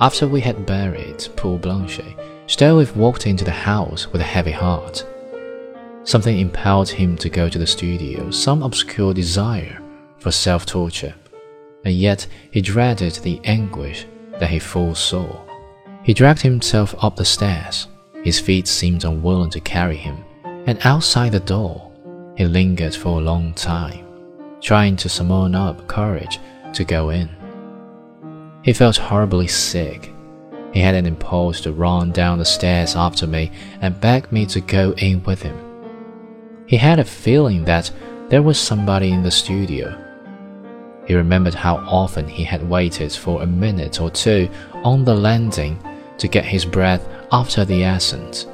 after we had buried poor Blanche, Stroeve walked into the house with a heavy heart. Something impelled him to go to the studio, some obscure desire for self torture, and yet he dreaded the anguish that he foresaw. He dragged himself up the stairs. His feet seemed unwilling to carry him, and outside the door, he lingered for a long time trying to summon up courage to go in. He felt horribly sick. He had an impulse to run down the stairs after me and beg me to go in with him. He had a feeling that there was somebody in the studio. He remembered how often he had waited for a minute or two on the landing to get his breath after the ascent,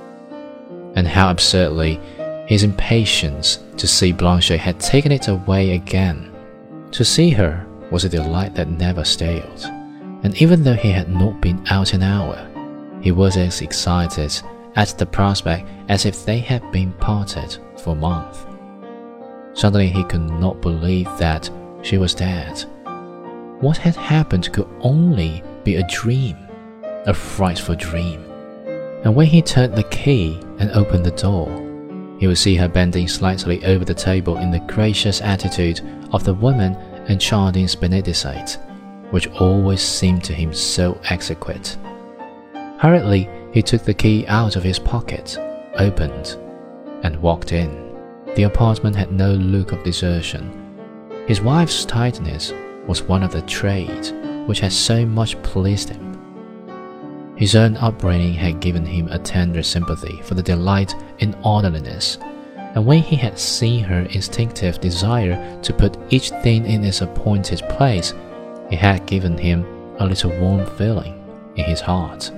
and how absurdly his impatience to see Blanche had taken it away again. To see her was a delight that never staled, and even though he had not been out an hour, he was as excited at the prospect as if they had been parted for a month. Suddenly he could not believe that she was dead. What had happened could only be a dream, a frightful dream. And when he turned the key and opened the door, he would see her bending slightly over the table in the gracious attitude of the woman in Chardin's Benedicite, which always seemed to him so exquisite. Hurriedly, he took the key out of his pocket, opened, and walked in. The apartment had no look of desertion. His wife's tidiness was one of the traits which had so much pleased him. His own upbringing had given him a tender sympathy for the delight in orderliness, and when he had seen her instinctive desire to put each thing in its appointed place, it had given him a little warm feeling in his heart.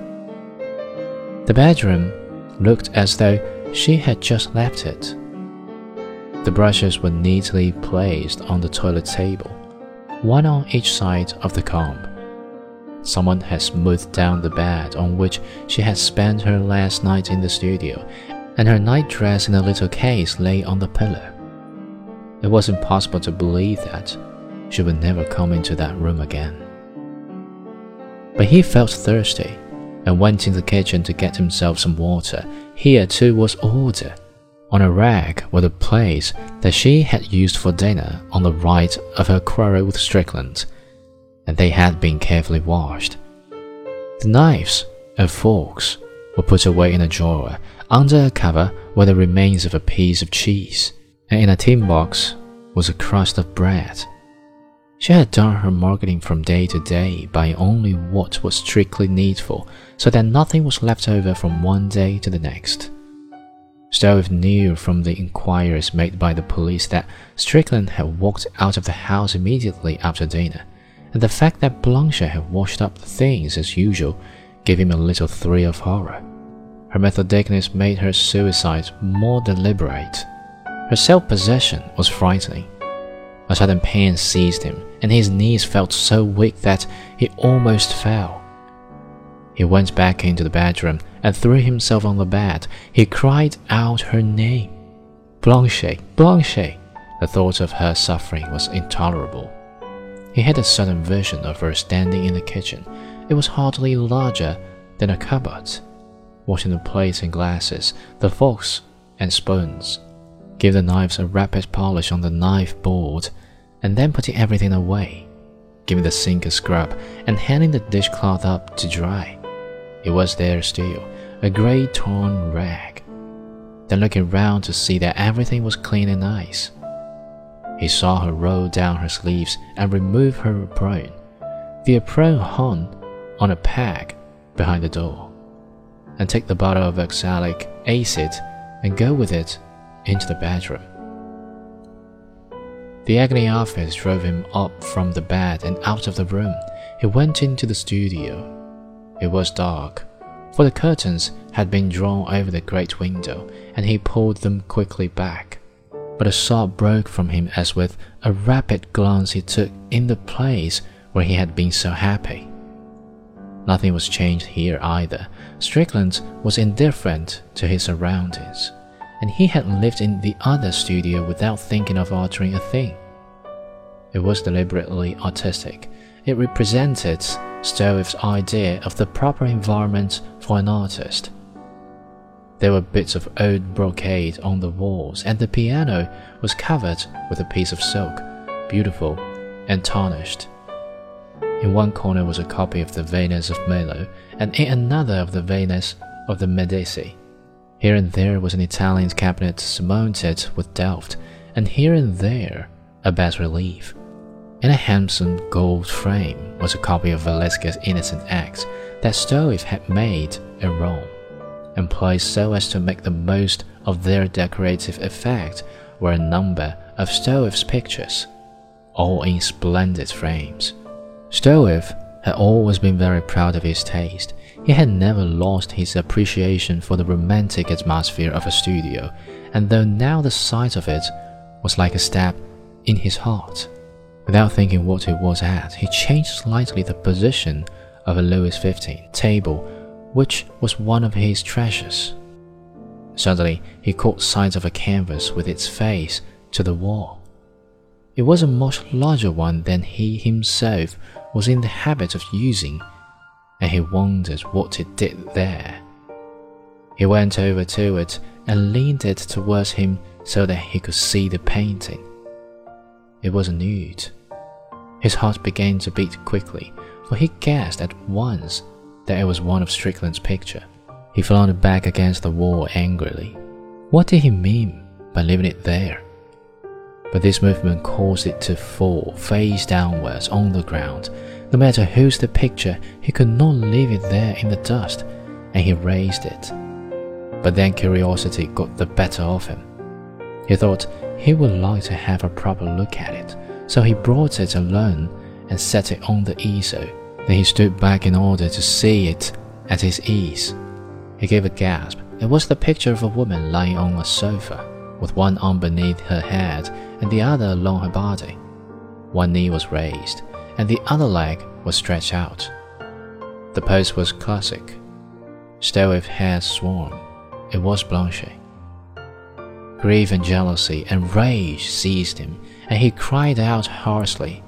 The bedroom looked as though she had just left it. The brushes were neatly placed on the toilet table, one on each side of the comb. Someone had smoothed down the bed on which she had spent her last night in the studio, and her nightdress in a little case lay on the pillow. It was impossible to believe that she would never come into that room again. But he felt thirsty and went into the kitchen to get himself some water. Here, too, was order. On a rag were the plates that she had used for dinner on the right of her quarrel with Strickland and they had been carefully washed. The knives and forks were put away in a drawer. Under a cover were the remains of a piece of cheese, and in a tin box was a crust of bread. She had done her marketing from day to day by only what was strictly needful, so that nothing was left over from one day to the next. Stroeve knew from the inquiries made by the police that Strickland had walked out of the house immediately after dinner and the fact that Blanche had washed up the things as usual gave him a little thrill of horror. Her methodicness made her suicide more deliberate. Her self possession was frightening. A sudden pain seized him, and his knees felt so weak that he almost fell. He went back into the bedroom and threw himself on the bed. He cried out her name. Blanche, Blanche! The thought of her suffering was intolerable. He had a sudden vision of her standing in the kitchen. It was hardly larger than a cupboard, washing the plates and glasses, the forks and spoons, give the knives a rapid polish on the knife board, and then putting everything away, giving the sink a scrub, and handing the dishcloth up to dry. It was there still, a grey torn rag. Then looking round to see that everything was clean and nice. He saw her roll down her sleeves and remove her apron. The apron hung on a peg behind the door, and take the bottle of oxalic acid and go with it into the bedroom. The agony of drove him up from the bed and out of the room. He went into the studio. It was dark. for the curtains had been drawn over the great window, and he pulled them quickly back. But a sob broke from him as with a rapid glance he took in the place where he had been so happy. Nothing was changed here either. Strickland was indifferent to his surroundings, and he had lived in the other studio without thinking of altering a thing. It was deliberately artistic. It represented Stroeve's idea of the proper environment for an artist. There were bits of old brocade on the walls, and the piano was covered with a piece of silk, beautiful and tarnished. In one corner was a copy of the Venus of Milo, and in another of the Venus of the Medici. Here and there was an Italian cabinet surmounted with Delft, and here and there a bas relief. In a handsome gold frame was a copy of Velasquez's Innocent X that Stroeve had made in Rome, and placed so as to make the most of their decorative effect were a number of Stroeve's pictures, all in splendid frames. Stroeve had always been very proud of his taste. He had never lost his appreciation for the romantic atmosphere of a studio, and though now the sight of it was like a stab in his heart, without thinking what it was at, he changed slightly the position of a Louis XV table, which was one of his treasures. Suddenly, he caught sight of a canvas with its face to the wall. It was a much larger one than he himself was in the habit of using, and he wondered what it did there. He went over to it and leaned it towards him so that he could see the painting. It was a nude. His heart began to beat quickly, for he guessed at once that it was one of Strickland's picture. He flung it back against the wall angrily. What did he mean by leaving it there? But this movement caused it to fall face downwards on the ground. No matter whose the picture, he could not leave it there in the dust, and he raised it. But then curiosity got the better of him. He thought he would like to have a proper look at it, so he brought it alone and set it on the easel. Then he stood back in order to see it at his ease. He gave a gasp. It was the picture of a woman lying on a sofa with one arm beneath her head and the other along her body. One knee was raised, and the other leg was stretched out. The pose was classic. Stroeve hair sworn it was Blanche. Grief and jealousy and rage seized him, and he cried out hoarsely.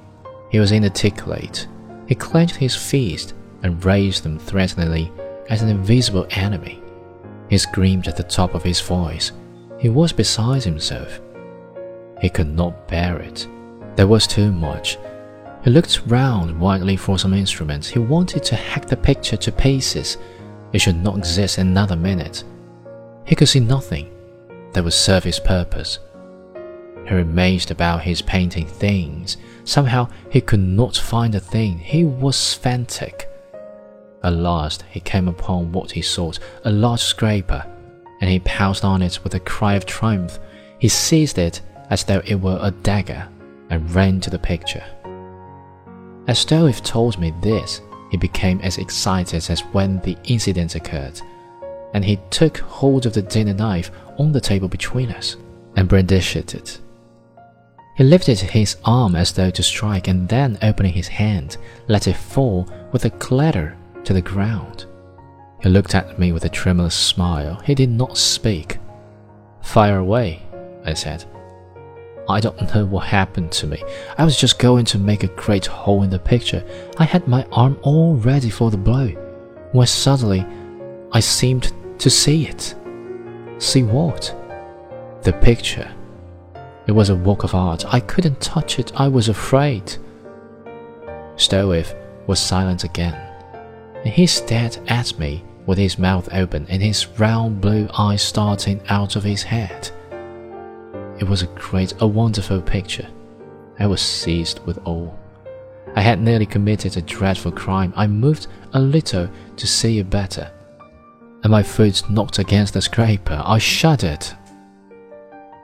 He was inarticulate. He clenched his fists and raised them threateningly at an invisible enemy. He screamed at the top of his voice he was beside himself. He could not bear it. There was too much. He looked round wildly for some instruments. He wanted to hack the picture to pieces. It should not exist another minute. He could see nothing that would serve his purpose. He raged about his painting things. Somehow he could not find a thing. He was frantic. At last he came upon what he sought, a large scraper and he pounced on it with a cry of triumph. He seized it as though it were a dagger and ran to the picture. As Stroeve told me this, he became as excited as when the incident occurred, and he took hold of the dinner knife on the table between us and brandished it. He lifted his arm as though to strike, and then, opening his hand, let it fall with a clatter to the ground. He looked at me with a tremulous smile. He did not speak. Fire away, I said. I don't know what happened to me. I was just going to make a great hole in the picture. I had my arm all ready for the blow, when suddenly I seemed to see it. See what? The picture. It was a work of art. I couldn't touch it. I was afraid. Stroeve was silent again, and he stared at me with his mouth open and his round blue eyes starting out of his head. It was a great, a wonderful picture. I was seized with awe. I had nearly committed a dreadful crime. I moved a little to see it better, and my foot knocked against the scraper. I shuddered.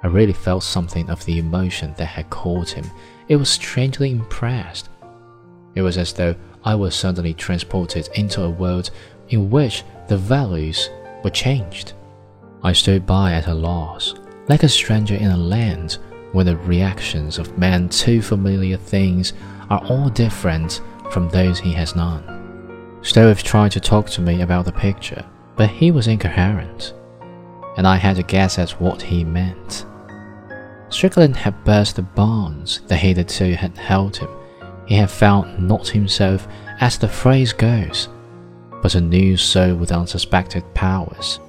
I really felt something of the emotion that had caught him. It was strangely impressed. It was as though I was suddenly transported into a world in which the values were changed. I stood by at a loss, like a stranger in a land where the reactions of men to familiar things are all different from those he has known. Stroeve tried to talk to me about the picture, but he was incoherent, and I had to guess at what he meant. Strickland had burst the bonds that hitherto had held him. He had found not himself, as the phrase goes, but a new soul with unsuspected powers.